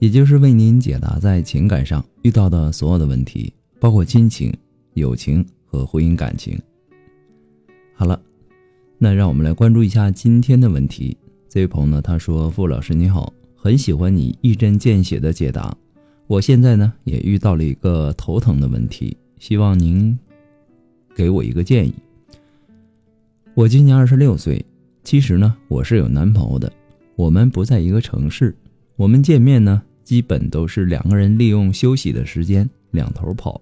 也就是为您解答在情感上遇到的所有的问题，包括亲情、友情和婚姻感情。好了，那让我们来关注一下今天的问题。这位朋友呢，他说：“傅老师你好，很喜欢你一针见血的解答。我现在呢也遇到了一个头疼的问题，希望您给我一个建议。我今年二十六岁，其实呢我是有男朋友的，我们不在一个城市，我们见面呢。”基本都是两个人利用休息的时间两头跑，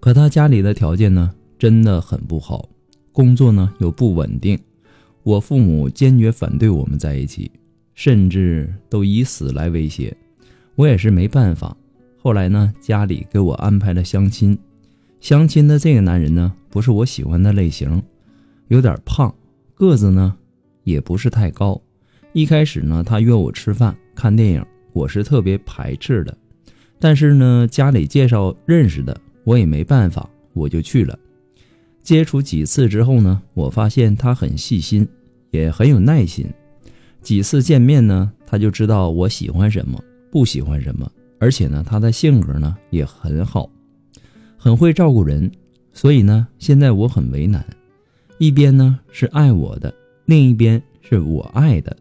可他家里的条件呢真的很不好，工作呢又不稳定，我父母坚决反对我们在一起，甚至都以死来威胁，我也是没办法。后来呢，家里给我安排了相亲，相亲的这个男人呢不是我喜欢的类型，有点胖，个子呢也不是太高。一开始呢，他约我吃饭看电影。我是特别排斥的，但是呢，家里介绍认识的，我也没办法，我就去了。接触几次之后呢，我发现他很细心，也很有耐心。几次见面呢，他就知道我喜欢什么，不喜欢什么，而且呢，他的性格呢也很好，很会照顾人。所以呢，现在我很为难，一边呢是爱我的，另一边是我爱的，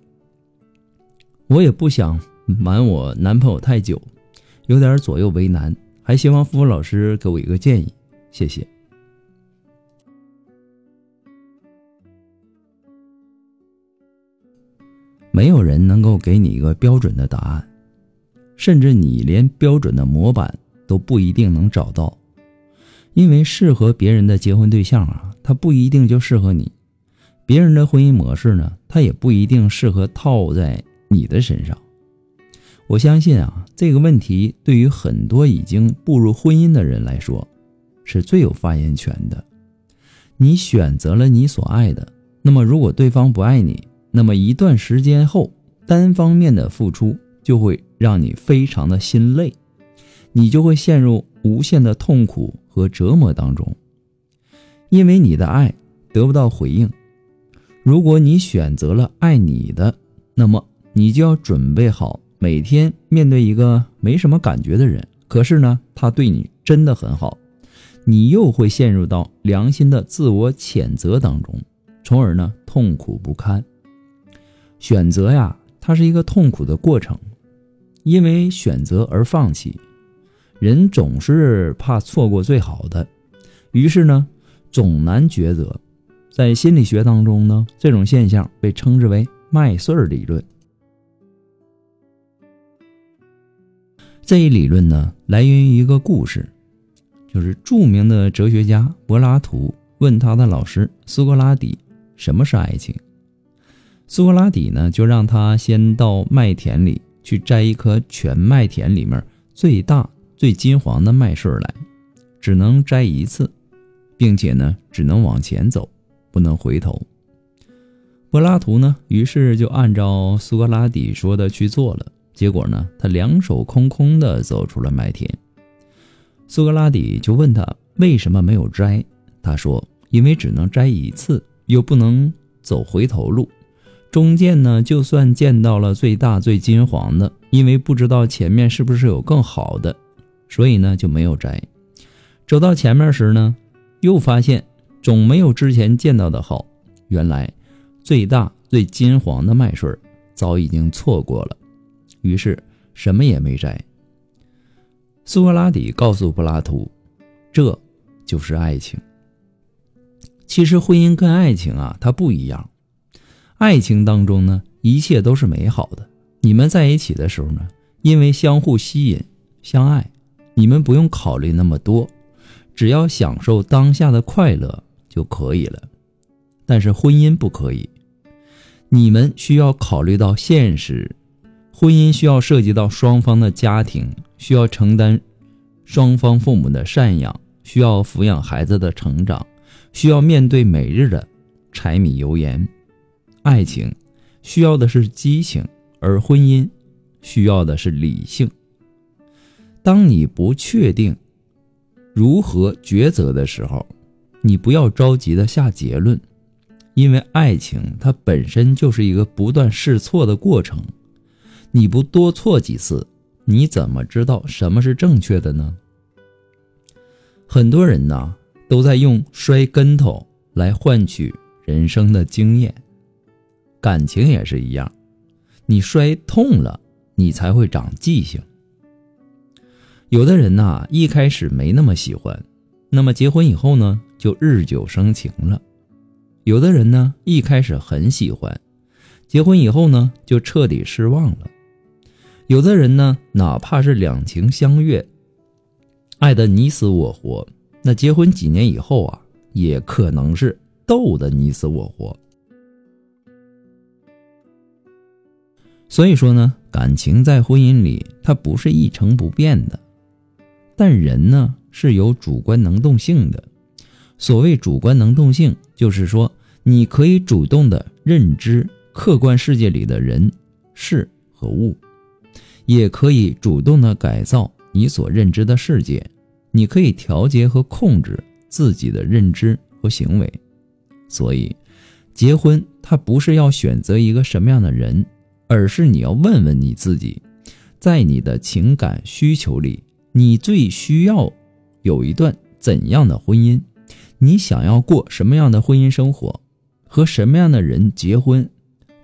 我也不想。瞒我男朋友太久，有点左右为难，还希望付老师给我一个建议，谢谢。没有人能够给你一个标准的答案，甚至你连标准的模板都不一定能找到，因为适合别人的结婚对象啊，他不一定就适合你；别人的婚姻模式呢，他也不一定适合套在你的身上。我相信啊，这个问题对于很多已经步入婚姻的人来说，是最有发言权的。你选择了你所爱的，那么如果对方不爱你，那么一段时间后，单方面的付出就会让你非常的心累，你就会陷入无限的痛苦和折磨当中，因为你的爱得不到回应。如果你选择了爱你的，那么你就要准备好。每天面对一个没什么感觉的人，可是呢，他对你真的很好，你又会陷入到良心的自我谴责当中，从而呢痛苦不堪。选择呀，它是一个痛苦的过程，因为选择而放弃，人总是怕错过最好的，于是呢总难抉择。在心理学当中呢，这种现象被称之为麦穗儿理论。这一理论呢，来源于一个故事，就是著名的哲学家柏拉图问他的老师苏格拉底：“什么是爱情？”苏格拉底呢，就让他先到麦田里去摘一颗全麦田里面最大、最金黄的麦穗来，只能摘一次，并且呢，只能往前走，不能回头。柏拉图呢，于是就按照苏格拉底说的去做了。结果呢，他两手空空的走出了麦田。苏格拉底就问他为什么没有摘，他说：“因为只能摘一次，又不能走回头路。中间呢，就算见到了最大最金黄的，因为不知道前面是不是有更好的，所以呢就没有摘。走到前面时呢，又发现总没有之前见到的好。原来最大最金黄的麦穗早已经错过了。”于是什么也没摘。苏格拉底告诉柏拉图：“这就是爱情。其实婚姻跟爱情啊，它不一样。爱情当中呢，一切都是美好的。你们在一起的时候呢，因为相互吸引、相爱，你们不用考虑那么多，只要享受当下的快乐就可以了。但是婚姻不可以，你们需要考虑到现实。”婚姻需要涉及到双方的家庭，需要承担双方父母的赡养，需要抚养孩子的成长，需要面对每日的柴米油盐。爱情需要的是激情，而婚姻需要的是理性。当你不确定如何抉择的时候，你不要着急的下结论，因为爱情它本身就是一个不断试错的过程。你不多错几次，你怎么知道什么是正确的呢？很多人呐都在用摔跟头来换取人生的经验，感情也是一样，你摔痛了，你才会长记性。有的人呐一开始没那么喜欢，那么结婚以后呢就日久生情了；有的人呢一开始很喜欢，结婚以后呢就彻底失望了。有的人呢，哪怕是两情相悦，爱得你死我活，那结婚几年以后啊，也可能是斗得你死我活。所以说呢，感情在婚姻里它不是一成不变的，但人呢是有主观能动性的。所谓主观能动性，就是说你可以主动的认知客观世界里的人事和物。也可以主动的改造你所认知的世界，你可以调节和控制自己的认知和行为。所以，结婚它不是要选择一个什么样的人，而是你要问问你自己，在你的情感需求里，你最需要有一段怎样的婚姻？你想要过什么样的婚姻生活？和什么样的人结婚，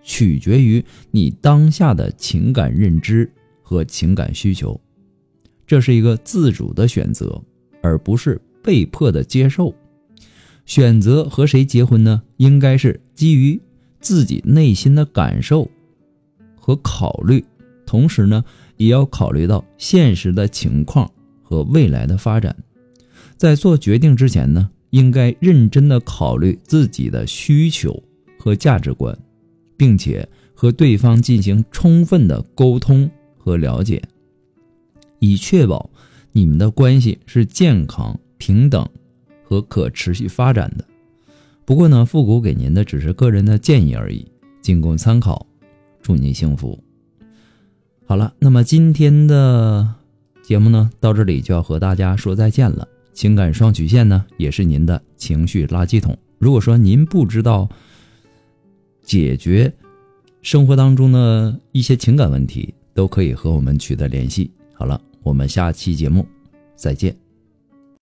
取决于你当下的情感认知。和情感需求，这是一个自主的选择，而不是被迫的接受。选择和谁结婚呢？应该是基于自己内心的感受和考虑，同时呢，也要考虑到现实的情况和未来的发展。在做决定之前呢，应该认真的考虑自己的需求和价值观，并且和对方进行充分的沟通。和了解，以确保你们的关系是健康、平等和可持续发展的。不过呢，复古给您的只是个人的建议而已，仅供参考。祝您幸福。好了，那么今天的节目呢，到这里就要和大家说再见了。情感双曲线呢，也是您的情绪垃圾桶。如果说您不知道解决生活当中的一些情感问题，都可以和我们取得联系。好了，我们下期节目再见。